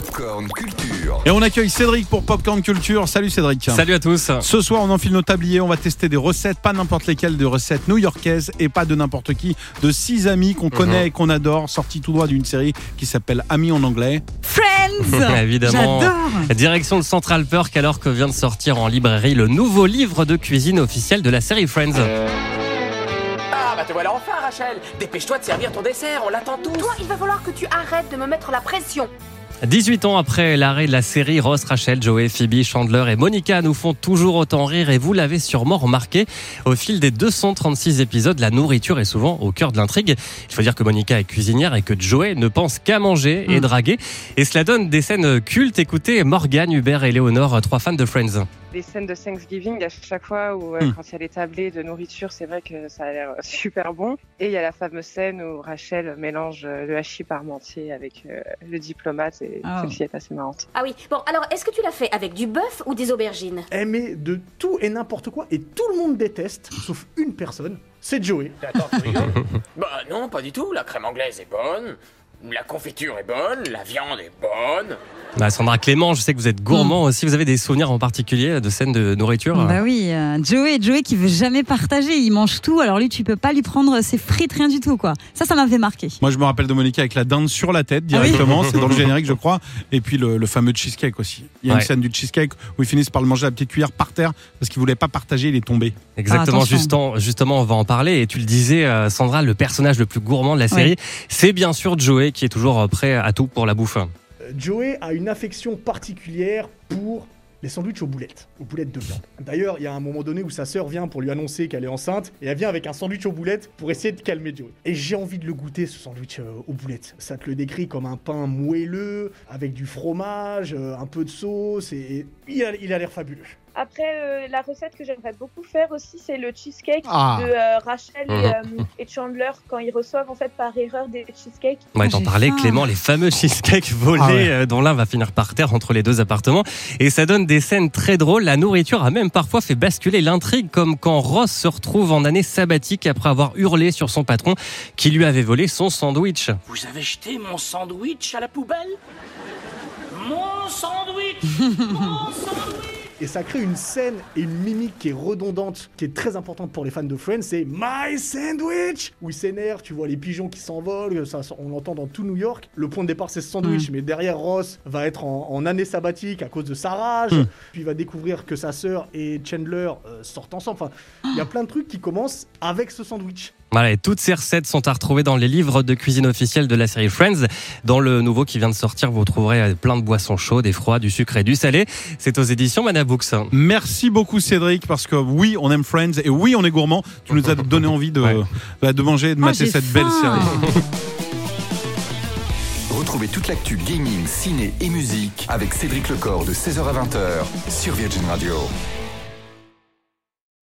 Popcorn Culture. Et on accueille Cédric pour Popcorn Culture. Salut Cédric. Salut à tous. Ce soir, on enfile nos tabliers, on va tester des recettes, pas n'importe lesquelles, de recettes new-yorkaises et pas de n'importe qui, de six amis qu'on connaît et qu'on adore, sortis tout droit d'une série qui s'appelle Amis en anglais. Friends Évidemment. J'adore Direction de Central Perk alors que vient de sortir en librairie le nouveau livre de cuisine officiel de la série Friends. Ah bah te voilà enfin Rachel Dépêche-toi de servir ton dessert, on l'attend tous Toi, il va falloir que tu arrêtes de me mettre la pression. 18 ans après l'arrêt de la série, Ross, Rachel, Joey, Phoebe, Chandler et Monica nous font toujours autant rire et vous l'avez sûrement remarqué. Au fil des 236 épisodes, la nourriture est souvent au cœur de l'intrigue. Il faut dire que Monica est cuisinière et que Joey ne pense qu'à manger et draguer. Et cela donne des scènes cultes. Écoutez Morgane, Hubert et Léonore, trois fans de Friends. Des scènes de Thanksgiving à chaque fois où euh, Hmm. quand il y a les tablés de nourriture, c'est vrai que ça a l'air super bon. Et il y a la fameuse scène où Rachel mélange euh, le hachis parmentier avec euh, le diplomate et Ah. celle-ci est assez marrante. Ah oui, bon, alors est-ce que tu l'as fait avec du bœuf ou des aubergines? Elle met de tout et n'importe quoi et tout le monde déteste, sauf une personne, c'est Joey. Attends, tu rigoles Bah non, pas du tout, la crème anglaise est bonne, la confiture est bonne, la viande est bonne. Bah, Sandra Clément, je sais que vous êtes gourmand aussi. Vous avez des souvenirs en particulier de scènes de nourriture Bah oui, euh, Joey, Joey qui veut jamais partager, il mange tout, alors lui tu peux pas lui prendre ses frites, rien du tout quoi. Ça, ça m'avait marqué. Moi, je me rappelle de Monica avec la dinde sur la tête Ah oui directement. c'est dans le générique, je crois. Et puis le, le fameux cheesecake aussi. Il y a Ouais. une scène du cheesecake où ils finissent par le manger à la petite cuillère par terre parce qu'ils voulaient pas partager, il est tombé. Exactement, Ah, justement, justement, on va en parler. Et tu le disais, euh, Sandra, le personnage le plus gourmand de la série, c'est bien sûr Joey qui est toujours euh, prêt à tout pour la bouffe. Joey a une affection particulière pour les sandwichs aux boulettes, aux boulettes de viande. D'ailleurs, il y a un moment donné où sa sœur vient pour lui annoncer qu'elle est enceinte et elle vient avec un sandwich aux boulettes pour essayer de calmer Joey. Et j'ai envie de le goûter ce sandwich euh, aux boulettes. Ça te le décrit comme un pain moelleux avec du fromage, euh, un peu de sauce et il a l'air fabuleux. Après, euh, la recette que j'aimerais beaucoup faire aussi, c'est le cheesecake Ah. de euh, Rachel Mhm. et, euh, et Chandler quand ils reçoivent en fait par erreur des cheesecakes. On va Ah, t'en j'ai parler, faim. Clément, les fameux cheesecakes volés, Ah ouais. euh, dont l'un va finir par terre entre les deux appartements. Et ça donne des scènes très drôles. La nourriture a même parfois fait basculer l'intrigue, comme quand Ross se retrouve en année sabbatique après avoir hurlé sur son patron qui lui avait volé son sandwich. Vous avez jeté mon sandwich à la poubelle? Mon sandwich Mon sandwich Et ça crée une scène et une mimique qui est redondante, qui est très importante pour les fans de Friends, c'est My Sandwich Où il s'énerve, tu vois les pigeons qui s'envolent, ça, on l'entend dans tout New York. Le point de départ c'est ce sandwich, mais derrière Ross va être en, en année sabbatique à cause de sa rage, puis il va découvrir que sa sœur et Chandler euh, sortent ensemble. Enfin, il y a plein de trucs qui commencent avec ce sandwich. Voilà, et toutes ces recettes sont à retrouver dans les livres de cuisine officiels de la série Friends. Dans le nouveau qui vient de sortir, vous trouverez euh, plein de boissons chaudes, et froides, du sucre et du salé. C'est aux éditions Manabooks. Merci beaucoup Cédric parce que oui, on aime Friends et oui, on est gourmand. Tu nous as donné envie de, Ouais. bah, de manger et de Oh, mater cette belle série. Retrouvez toute l'actu gaming, ciné et musique avec Cédric Lecor de 16h à 20h sur Virgin Radio.